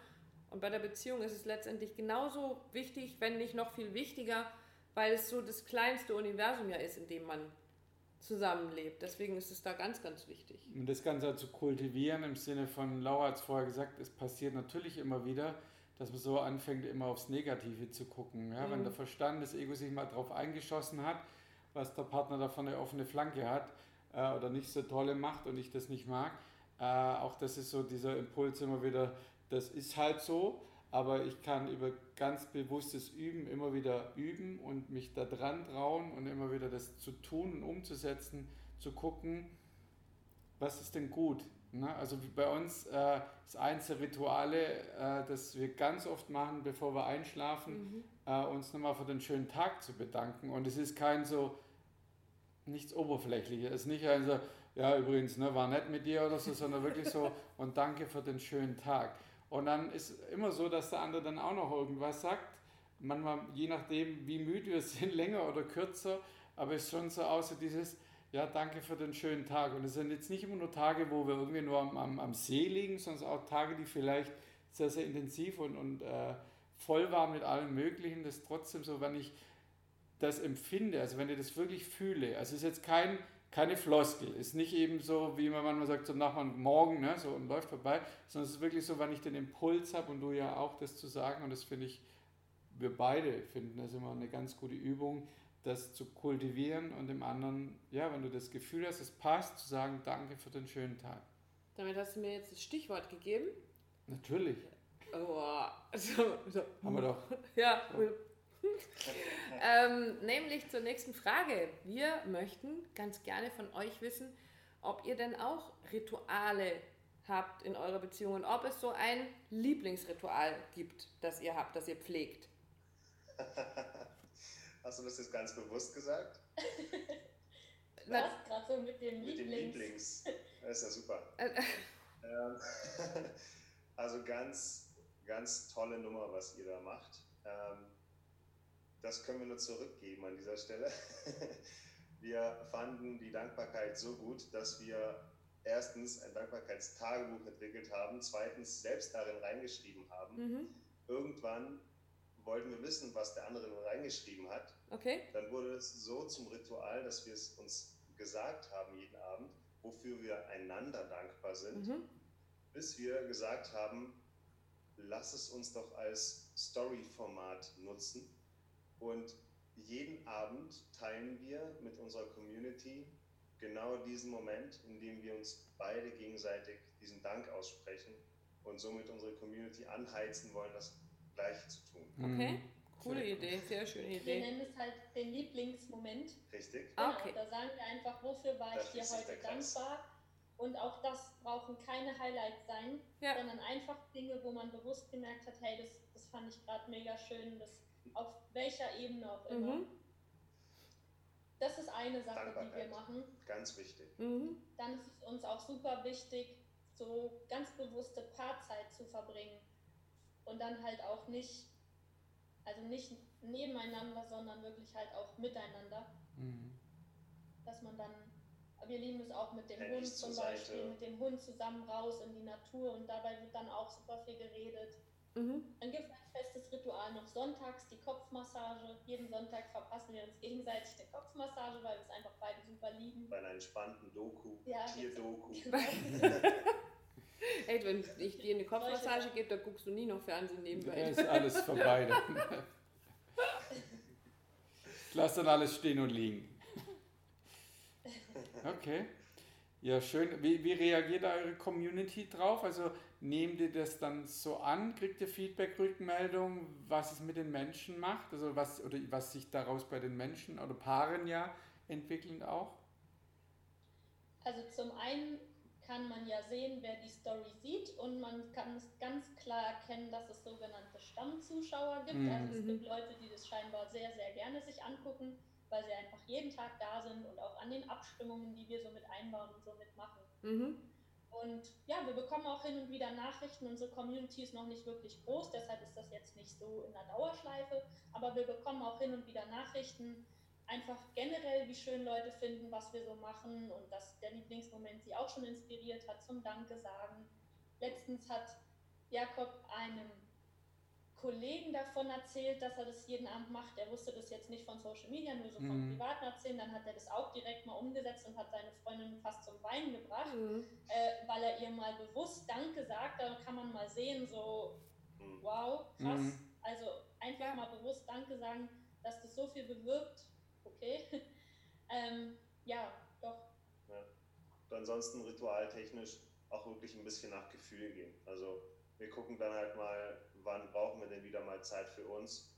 Und bei der Beziehung ist es letztendlich genauso wichtig, wenn nicht noch viel wichtiger, weil es so das kleinste Universum ja ist, in dem man zusammenlebt. Deswegen ist es da ganz, ganz wichtig. Und das Ganze zu kultivieren im Sinne von, Laura hat es vorher gesagt, es passiert natürlich immer wieder, dass man so anfängt, immer aufs Negative zu gucken. Ja? Mhm. Wenn der Verstand, das Ego sich mal drauf eingeschossen hat, was der Partner davon eine offene Flanke hat äh, oder nicht so tolle macht und ich das nicht mag, äh, auch das ist so dieser Impuls immer wieder, das ist halt so, aber ich kann über ganz bewusstes Üben immer wieder üben und mich da dran trauen und immer wieder das zu tun und umzusetzen, zu gucken, was ist denn gut. Ne? Also bei uns äh, ist eins der Rituale, äh, das wir ganz oft machen, bevor wir einschlafen, mhm. äh, uns nochmal für den schönen Tag zu bedanken. Und es ist kein so, nichts Oberflächliches. Es ist nicht also, ja übrigens, ne, war nett mit dir oder so, sondern wirklich so, und danke für den schönen Tag. Und dann ist immer so, dass der andere dann auch noch irgendwas sagt. Manchmal, je nachdem, wie müde wir sind, länger oder kürzer, aber es ist schon so außer dieses, ja, danke für den schönen Tag. Und es sind jetzt nicht immer nur Tage, wo wir irgendwie nur am, am, am See liegen, sondern auch Tage, die vielleicht sehr, sehr intensiv und, und äh, voll waren mit allem Möglichen. Das ist trotzdem so, wenn ich das empfinde, also wenn ich das wirklich fühle, also es ist jetzt kein keine Floskel. Ist nicht eben so, wie man manchmal sagt, so nach und morgen, ne, so und läuft vorbei, sondern es ist wirklich so, wenn ich den Impuls habe und du ja auch das zu sagen und das finde ich, wir beide finden das immer eine ganz gute Übung, das zu kultivieren und dem anderen, ja, wenn du das Gefühl hast, es passt, zu sagen, danke für den schönen Tag. Damit hast du mir jetzt das Stichwort gegeben. Natürlich. Oh, so, so. Haben wir doch. Ja. ähm, nämlich zur nächsten Frage. Wir möchten ganz gerne von euch wissen, ob ihr denn auch Rituale habt in eurer Beziehung und ob es so ein Lieblingsritual gibt, das ihr habt, das ihr pflegt. Hast du das jetzt ganz bewusst gesagt? Was? Gerade so mit dem mit Lieblings. Dem Lieblings. Das ist ja super. ähm, also ganz, ganz tolle Nummer, was ihr da macht. Ähm, das können wir nur zurückgeben an dieser Stelle. Wir fanden die Dankbarkeit so gut, dass wir erstens ein Dankbarkeitstagebuch entwickelt haben, zweitens selbst darin reingeschrieben haben. Mhm. Irgendwann wollten wir wissen, was der andere reingeschrieben hat. Okay. Dann wurde es so zum Ritual, dass wir es uns gesagt haben jeden Abend, wofür wir einander dankbar sind, mhm. bis wir gesagt haben, lass es uns doch als Story-Format nutzen und jeden Abend teilen wir mit unserer Community genau diesen Moment, in dem wir uns beide gegenseitig diesen Dank aussprechen und somit unsere Community anheizen wollen, das Gleiche zu tun. Okay, mhm. coole Idee, sehr schöne Idee. Wir nennen es halt den Lieblingsmoment. Richtig. Genau, okay. Da sagen wir einfach, wofür war ich dir heute dankbar? Und auch das brauchen keine Highlights sein, ja. sondern einfach Dinge, wo man bewusst gemerkt hat, hey, das, das fand ich gerade mega schön, das auf welcher Ebene auch immer. Mhm. Das ist eine Sache, die wir machen. Ganz wichtig. Mhm. Dann ist es uns auch super wichtig, so ganz bewusste Paarzeit zu verbringen. Und dann halt auch nicht, also nicht nebeneinander, sondern wirklich halt auch miteinander. Mhm. Dass man dann, wir lieben es auch mit dem Händ Hund zum Beispiel, Seite. mit dem Hund zusammen raus in die Natur und dabei wird dann auch super viel geredet. Mhm. Dann gibt es ein festes Ritual noch sonntags, die Kopfmassage. Jeden Sonntag verpassen wir uns gegenseitig eine Kopfmassage, weil wir es einfach beide super lieben. Bei einer entspannten Doku, ja, Tierdoku. Ey, wenn ich dir eine Kopfmassage gebe, dann guckst du nie noch Fernsehen nebenbei. Ja, ist alles vorbei. ich lasse dann alles stehen und liegen. Okay. Ja, schön. Wie, wie reagiert eure Community drauf? Also nehmt ihr das dann so an? Kriegt ihr Feedback, Rückmeldung, was es mit den Menschen macht? Also was, oder was sich daraus bei den Menschen oder Paaren ja entwickeln auch? Also zum einen kann man ja sehen, wer die Story sieht und man kann es ganz klar erkennen, dass es sogenannte Stammzuschauer gibt. Mhm. Also es gibt Leute, die das scheinbar sehr, sehr gerne sich angucken, weil sie einfach jeden Tag da sind und auch an den Abstimmungen, die wir so mit einbauen und so mitmachen. Mhm. Und ja, wir bekommen auch hin und wieder Nachrichten. Unsere Community ist noch nicht wirklich groß, deshalb ist das jetzt nicht so in der Dauerschleife. Aber wir bekommen auch hin und wieder Nachrichten, einfach generell, wie schön Leute finden, was wir so machen und dass der Lieblingsmoment sie auch schon inspiriert hat zum Danke sagen. Letztens hat Jakob einem Kollegen davon erzählt, dass er das jeden Abend macht. Er wusste das jetzt nicht von Social Media, nur so mhm. vom Privaten erzählen. Dann hat er das auch direkt mal umgesetzt und hat seine Freundin fast zum Weinen gebracht, mhm. äh, weil er ihr mal bewusst Danke sagt. Da kann man mal sehen, so mhm. wow, krass. Mhm. Also einfach mal bewusst Danke sagen, dass das so viel bewirkt okay. ähm, ja, doch. Ja. Und ansonsten ritualtechnisch auch wirklich ein bisschen nach Gefühl gehen. Also wir gucken dann halt mal, wann brauchen wir denn wieder mal Zeit für uns.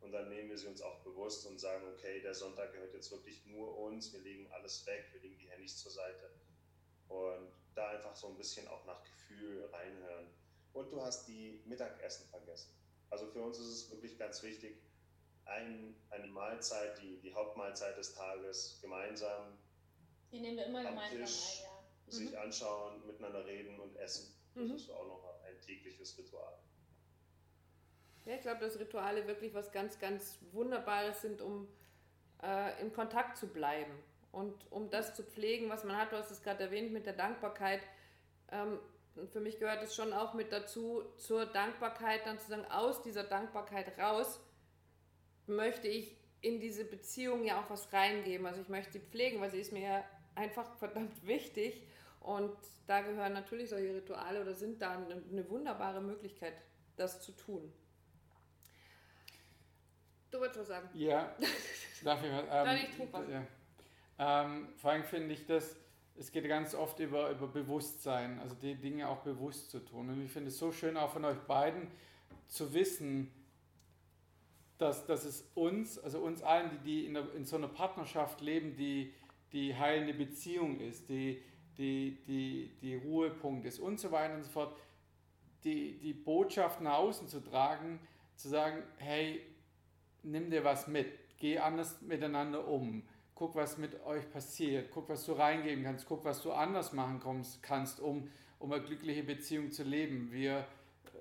Und dann nehmen wir sie uns auch bewusst und sagen, okay, der Sonntag gehört jetzt wirklich nur uns, wir legen alles weg, wir legen die Handys zur Seite. Und da einfach so ein bisschen auch nach Gefühl reinhören. Und du hast die Mittagessen vergessen. Also für uns ist es wirklich ganz wichtig, ein, eine Mahlzeit, die, die Hauptmahlzeit des Tages gemeinsam. Die nehmen wir immer gemeinsam Tisch ein, ja. Sich mhm. anschauen, miteinander reden und essen. Das mhm. ist auch noch tägliches Ritual. Ja, ich glaube, dass Rituale wirklich was ganz, ganz Wunderbares sind, um äh, in Kontakt zu bleiben und um das zu pflegen, was man hat. Du hast es gerade erwähnt mit der Dankbarkeit. Ähm, für mich gehört es schon auch mit dazu, zur Dankbarkeit dann zu sagen, aus dieser Dankbarkeit raus möchte ich in diese Beziehung ja auch was reingeben. Also ich möchte sie pflegen, weil sie ist mir ja einfach verdammt wichtig. Und da gehören natürlich solche Rituale oder sind da eine, eine wunderbare Möglichkeit, das zu tun. Du wolltest was sagen. Ja, darf ich was? Ähm, Nein, ich tue was. Ja. Ähm, vor allem finde ich das, es geht ganz oft über, über Bewusstsein, also die Dinge auch bewusst zu tun. Und ich finde es so schön auch von euch beiden zu wissen, dass, dass es uns, also uns allen, die, die in, der, in so einer Partnerschaft leben, die, die heilende Beziehung ist, die, die, die, die Ruhepunkt ist und so weiter und so fort, die, die Botschaft nach außen zu tragen, zu sagen, hey, nimm dir was mit, geh anders miteinander um, guck, was mit euch passiert, guck, was du reingeben kannst, guck, was du anders machen kannst, um, um eine glückliche Beziehung zu leben. Wir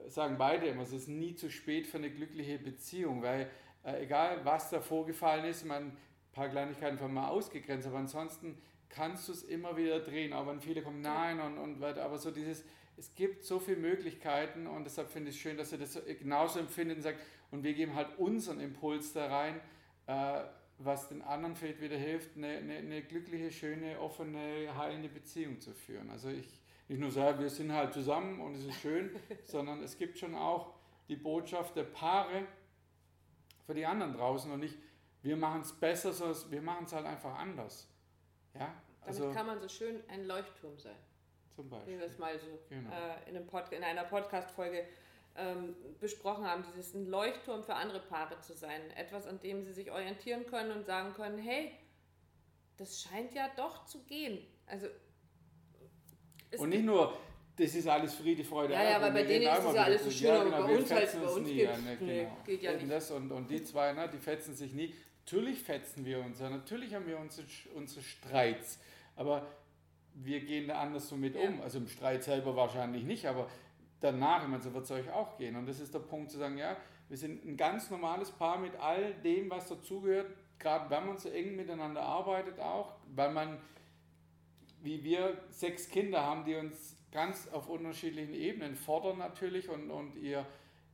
äh, sagen beide immer, es ist nie zu spät für eine glückliche Beziehung, weil äh, egal was da vorgefallen ist, man ein paar Kleinigkeiten von mal ausgegrenzt, aber ansonsten kannst du es immer wieder drehen, auch wenn viele kommen, nein und, und weiter, aber so dieses, es gibt so viele Möglichkeiten und deshalb finde ich es schön, dass ihr das genauso empfindet und sagt, und wir geben halt unseren Impuls da rein, äh, was den anderen vielleicht wieder hilft, eine, eine, eine, glückliche, schöne, offene, heilende Beziehung zu führen. Also ich nicht nur sage, wir sind halt zusammen und es ist schön, sondern es gibt schon auch die Botschaft der Paare für die anderen draußen und nicht, wir machen es besser, sondern wir machen es halt einfach anders. Ja, also, Damit kann man so schön ein Leuchtturm sein. Zum Beispiel. Wie wir es mal so genau. äh, in, in, einer Podcast-Folge ähm, besprochen haben, dieses ein Leuchtturm für andere Paare zu sein. Etwas, an dem sie sich orientieren können und sagen können, hey, das scheint ja doch zu gehen. Also und nicht nur, das ist alles Friede, Freude, Ja, ja, aber bei denen ist es ja alles so schön, ja, genau, aber bei uns halt, bei uns nie, geht, ja, ne, genau. geht ja nicht. Das und, und die zwei, ne, die fetzen sich nie. Natürlich fetzen wir uns, natürlich haben wir unsere, unsere Streits, aber wir gehen da anders so mit ja. um. Also im Streit selber wahrscheinlich nicht, aber danach, ich meine, so wird es euch auch gehen. Und das ist der Punkt zu sagen, ja, wir sind ein ganz normales Paar mit all dem, was dazugehört, gerade wenn man so eng miteinander arbeitet auch, weil man, wie wir, sechs Kinder haben, die uns ganz auf unterschiedlichen Ebenen fordern natürlich und, und ihr,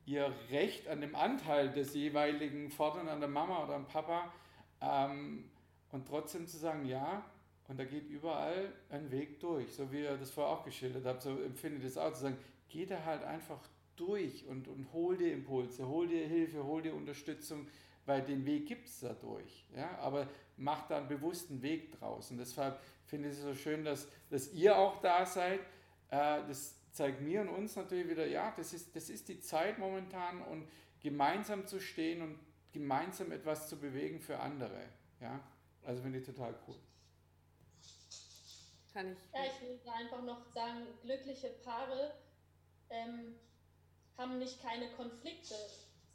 ihr Recht an dem Anteil des jeweiligen fordern an der Mama oder am Papa ähm, und trotzdem zu sagen, ja, und da geht überall ein Weg durch, so wie ihr das vorher auch geschildert habt, so empfinde ich das auch, zu sagen, geh da halt einfach durch und, und hol dir Impulse, hol dir Hilfe, hol dir Unterstützung, weil den Weg gibt es dadurch. Ja? Aber mach da einen bewussten Weg draus. Und deshalb finde ich es so schön, dass, dass ihr auch da seid. Äh, das zeigt mir und uns natürlich wieder, ja, das ist, das ist die Zeit momentan und gemeinsam zu stehen und gemeinsam etwas zu bewegen für andere. Ja? Also finde ich total cool. Kann ich. Ja, ich will einfach noch sagen, glückliche Paare ähm, haben nicht keine Konflikte.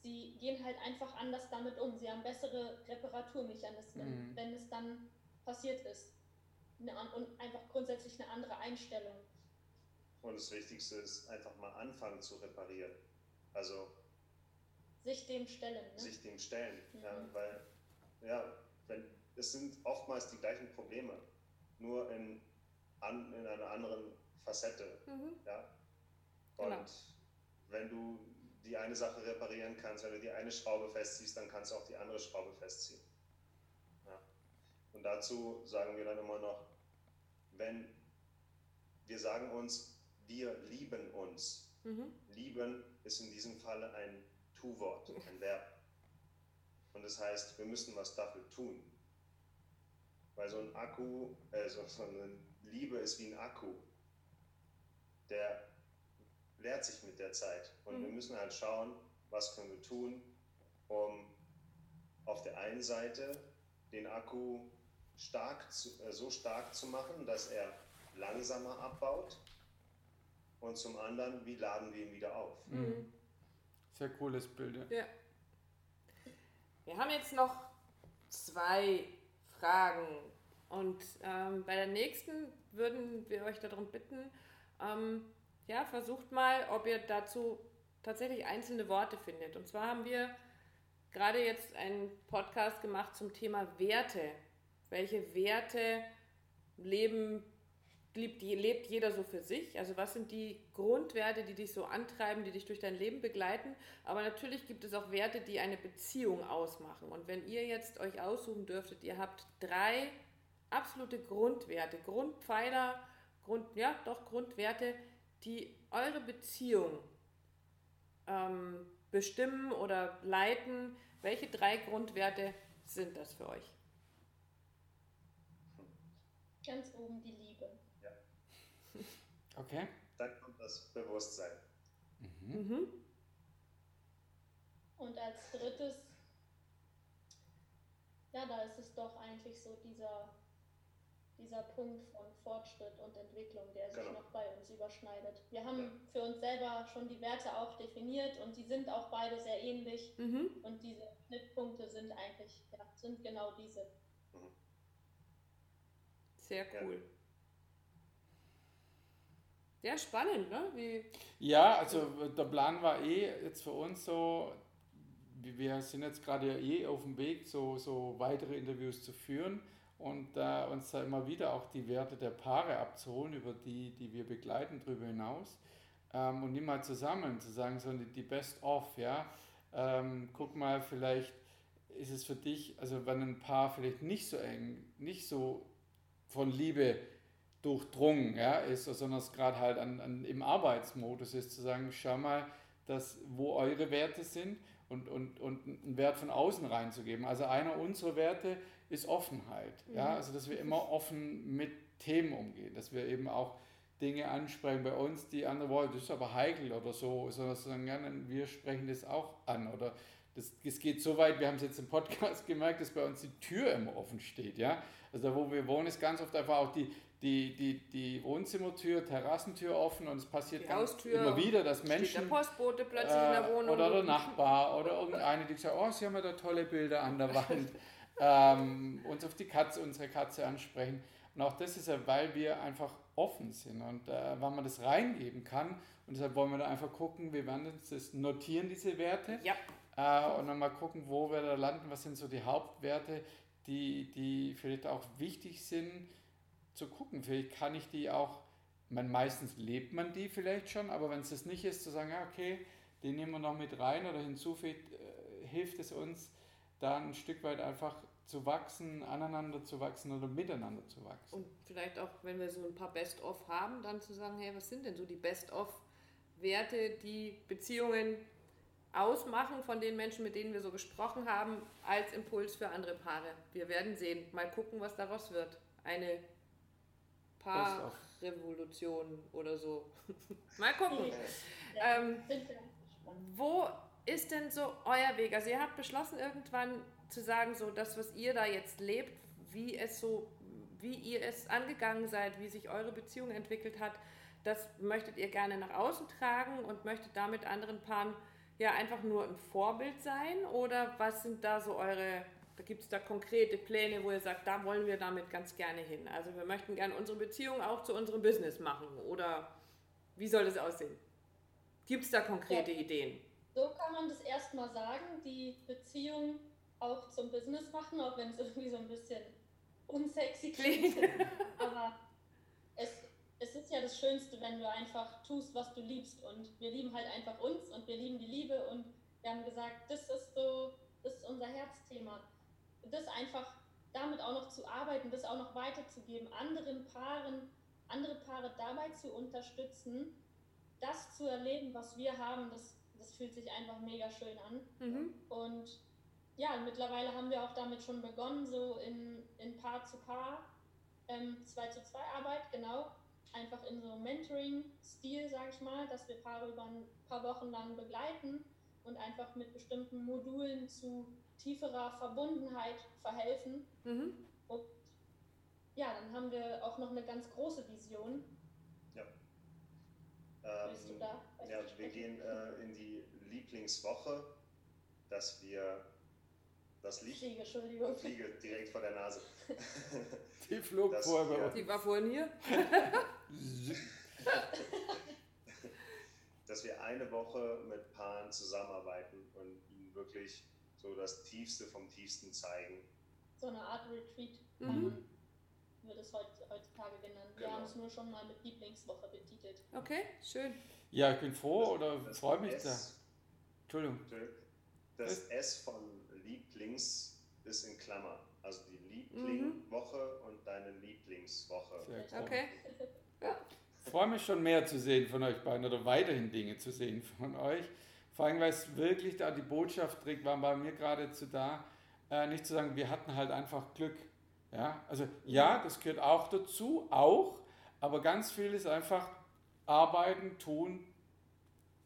Sie gehen halt einfach anders damit um. Sie haben bessere Reparaturmechanismen, mhm. wenn es dann passiert ist. und einfach grundsätzlich eine andere Einstellung. Und das Wichtigste ist einfach mal anfangen zu reparieren. Also sich dem stellen. Ne? Sich dem stellen. Mhm. Ja, weil, ja, wenn, es sind oftmals die gleichen Probleme, nur in, an, in einer anderen Facette. Mhm. Ja? Und genau. wenn du die eine Sache reparieren kannst, wenn du die eine Schraube festziehst, dann kannst du auch die andere Schraube festziehen. Ja. Und dazu sagen wir dann immer noch, wenn wir sagen uns, wir lieben uns. Mhm. Lieben ist in diesem Falle ein Tu-Wort, ein Verb. Und das heißt, wir müssen was dafür tun. Weil so ein Akku, äh, so, so eine Liebe ist wie ein Akku. Der lehrt sich mit der Zeit. Und mhm. wir müssen halt schauen, was können wir tun, um auf der einen Seite den Akku stark zu, äh, so stark zu machen, dass er langsamer abbaut und zum anderen, wie laden wir ihn wieder auf. Mhm. Sehr cooles Bild. Ja. Wir haben jetzt noch zwei Fragen und ähm, bei der nächsten würden wir euch darum bitten, ähm, ja, versucht mal, ob ihr dazu tatsächlich einzelne Worte findet. Und zwar haben wir gerade jetzt einen Podcast gemacht zum Thema Werte. Welche Werte leben, lebt, lebt jeder so für sich? Also was sind die Grundwerte, die dich so antreiben, die dich durch dein Leben begleiten? Aber natürlich gibt es auch Werte, die eine Beziehung ausmachen. Und wenn ihr jetzt euch aussuchen dürftet, ihr habt drei absolute Grundwerte, Grundpfeiler, Grund, ja, doch Grundwerte, die eure Beziehung ähm, bestimmen oder leiten. Welche drei Grundwerte sind das für euch? Ganz oben die Liebe. Okay. Dann kommt das Bewusstsein. Mhm. Mhm. Und als drittes, ja, da ist es doch eigentlich so dieser, dieser Punkt von Fortschritt und Entwicklung, der sich genau. noch bei uns überschneidet. Wir haben ja. für uns selber schon die Werte auch definiert und die sind auch beide sehr ähnlich. Mhm. Und diese Schnittpunkte sind eigentlich, ja, sind genau diese. Mhm. Sehr cool. Ja. spannend, ne? Wie ja, also der Plan war eh jetzt für uns so, wir sind jetzt gerade eh auf dem Weg, so, so weitere Interviews zu führen und äh, uns da immer wieder auch die Werte der Paare abzuholen, über die, die wir begleiten, darüber hinaus. Ähm, und mal zusammen zu sagen, so die, die Best-of, ja. Ähm, guck mal, vielleicht ist es für dich, also wenn ein Paar vielleicht nicht so eng, nicht so von Liebe durchdrungen ja, ist, sondern es gerade halt an, an, im Arbeitsmodus ist, zu sagen, schau mal, dass, wo eure Werte sind und, und, und einen Wert von außen reinzugeben. Also einer unserer Werte ist Offenheit. Mhm. Ja? Also dass wir immer offen mit Themen umgehen, dass wir eben auch Dinge ansprechen bei uns, die andere wollen, das ist aber heikel oder so, sondern sagen, ja, wir sprechen das auch an. Oder das, das geht so weit, wir haben es jetzt im Podcast gemerkt, dass bei uns die Tür immer offen steht. Ja? Also da, wo wir wohnen, ist ganz oft einfach auch die, die, die, die Wohnzimmertür, Terrassentür offen und es passiert immer wieder, dass Menschen. der Postbote plötzlich äh, in der Wohnung. Oder der Nachbar oder irgendeine, die sagt, oh, sie haben ja da tolle Bilder an der Wand. ähm, uns auf die Katze, unsere Katze ansprechen. Und auch das ist ja, weil wir einfach offen sind und äh, weil man das reingeben kann. Und deshalb wollen wir da einfach gucken, wir werden uns das notieren, diese Werte. Ja. Äh, und dann mal gucken, wo wir da landen, was sind so die Hauptwerte, die, die vielleicht auch wichtig sind zu gucken. Vielleicht kann ich die auch, man, meistens lebt man die vielleicht schon, aber wenn es das nicht ist, zu sagen, ja, okay, den nehmen wir noch mit rein oder hinzufügt, äh, hilft es uns, da ein Stück weit einfach zu wachsen, aneinander zu wachsen oder miteinander zu wachsen. Und vielleicht auch, wenn wir so ein paar Best-of haben, dann zu sagen, hey, was sind denn so die Best-of-Werte, die Beziehungen ausmachen von den Menschen, mit denen wir so gesprochen haben, als Impuls für andere Paare. Wir werden sehen. Mal gucken, was daraus wird. Eine Paarrevolution oder so. Mal gucken. Ja, ähm, wo ist denn so euer Weg? Also ihr habt beschlossen irgendwann zu sagen, so das, was ihr da jetzt lebt, wie es so, wie ihr es angegangen seid, wie sich eure Beziehung entwickelt hat, das möchtet ihr gerne nach außen tragen und möchtet damit anderen Paaren ja einfach nur ein Vorbild sein? Oder was sind da so eure, da gibt es da konkrete Pläne, wo ihr sagt, da wollen wir damit ganz gerne hin? Also wir möchten gerne unsere Beziehung auch zu unserem Business machen. Oder wie soll das aussehen? Gibt es da konkrete ja. Ideen? So kann man das erstmal sagen, die Beziehung auch zum Business machen, auch wenn es irgendwie so ein bisschen unsexy klingt. Aber es, es ist ja das Schönste, wenn du einfach tust, was du liebst. Und wir lieben halt einfach uns und wir lieben die Liebe. Und wir haben gesagt, das ist so, das ist unser Herzthema. Das einfach damit auch noch zu arbeiten, das auch noch weiterzugeben, anderen Paaren, andere Paare dabei zu unterstützen, das zu erleben, was wir haben, das das fühlt sich einfach mega schön an. Mhm. Und ja, mittlerweile haben wir auch damit schon begonnen, so in, in Paar zu Paar, ähm, 2 zu 2 Arbeit, genau. Einfach in so Mentoring-Stil, sage ich mal, dass wir Paare über ein paar Wochen lang begleiten und einfach mit bestimmten Modulen zu tieferer Verbundenheit verhelfen. Mhm. Und ja, dann haben wir auch noch eine ganz große Vision. Ja. Ähm, du da? Ja, wir gehen äh, in die Lieblingswoche, dass wir das Licht. Fliege, Entschuldigung. Fliege direkt vor der Nase. Die flog vorher bei uns. Die war vorhin hier. dass wir eine Woche mit Paaren zusammenarbeiten und ihnen wirklich so das Tiefste vom Tiefsten zeigen. So eine Art Retreat mhm. wird es heutzutage genannt. Genau. Wir haben es nur schon mal mit Lieblingswoche betitelt. Okay, schön. Ja, ich bin froh das, oder freue mich da. Entschuldigung. Das S von Lieblings ist in Klammer. Also die Lieblingwoche mhm. und deine Lieblingswoche. Okay. Ja. Ich freue mich schon mehr zu sehen von euch beiden oder weiterhin Dinge zu sehen von euch. Vor allem, weil es wirklich da die Botschaft trägt, war bei mir geradezu da, äh, nicht zu sagen, wir hatten halt einfach Glück. Ja, also ja, das gehört auch dazu, auch, aber ganz viel ist einfach arbeiten, tun,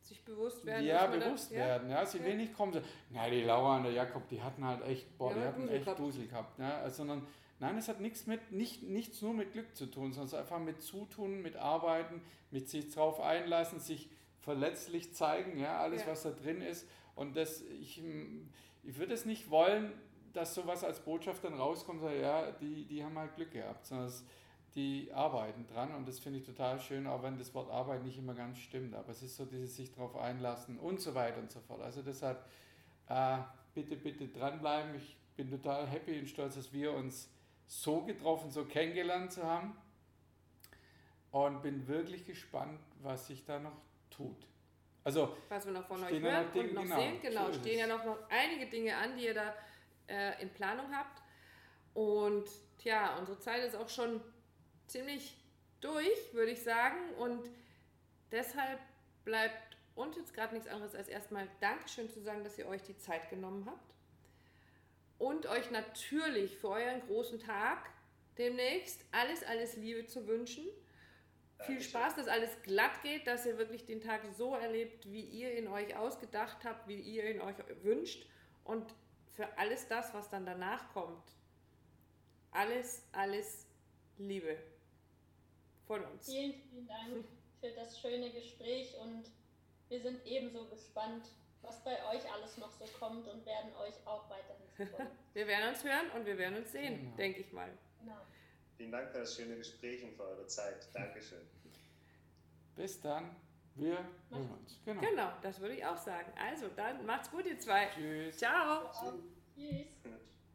sich bewusst werden. Ja, bewusst das, werden. Ja, sie ja. will nicht kommen so, na, die Laura und der Jakob, die hatten halt echt, boah, ja, die hatten Dusel echt gehabt. Dusel gehabt. Ja, also, sondern, nein, es hat nichts mit, nicht, nichts nur mit Glück zu tun, sondern einfach mit Zutun, mit Arbeiten, mit sich drauf einlassen, sich verletzlich zeigen, ja, alles, ja. was da drin ist. Und das, ich, ich würde es nicht wollen, dass sowas als Botschaft dann rauskommt, so, ja, die, die haben halt Glück gehabt, sondern es, die arbeiten dran und das finde ich total schön, auch wenn das Wort Arbeit nicht immer ganz stimmt, aber es ist so dieses sich darauf einlassen und so weiter und so fort. Also deshalb äh, bitte, bitte dranbleiben. Ich bin total happy und stolz, dass wir uns so getroffen, so kennengelernt zu haben und bin wirklich gespannt, was sich da noch tut. Also, was wir noch von euch hören Dinge, und noch genau, sehen, genau, so stehen ja noch, noch einige Dinge an, die ihr da äh, in Planung habt. Und tja, unsere Zeit ist auch schon ziemlich durch, würde ich sagen. Und deshalb bleibt uns jetzt gerade nichts anderes als erstmal Dankeschön zu sagen, dass ihr euch die Zeit genommen habt. Und euch natürlich für euren großen Tag demnächst alles, alles Liebe zu wünschen. Viel Spaß, dass alles glatt geht, dass ihr wirklich den Tag so erlebt, wie ihr ihn euch ausgedacht habt, wie ihr ihn euch wünscht. Und für alles das, was dann danach kommt, alles, alles Liebe von uns. Vielen, vielen Dank für das schöne Gespräch und wir sind ebenso gespannt, was bei euch alles noch so kommt und werden euch auch weiterhin folgen. wir werden uns hören und wir werden uns sehen, genau. denke ich mal. Genau. Vielen Dank für das schöne Gespräch und für eure Zeit. Dankeschön. Bis dann. Wir hören uns. Genau. genau, das würde ich auch sagen. Also, dann macht's gut, ihr zwei. Tschüss. Ciao. Ciao. Tschüss.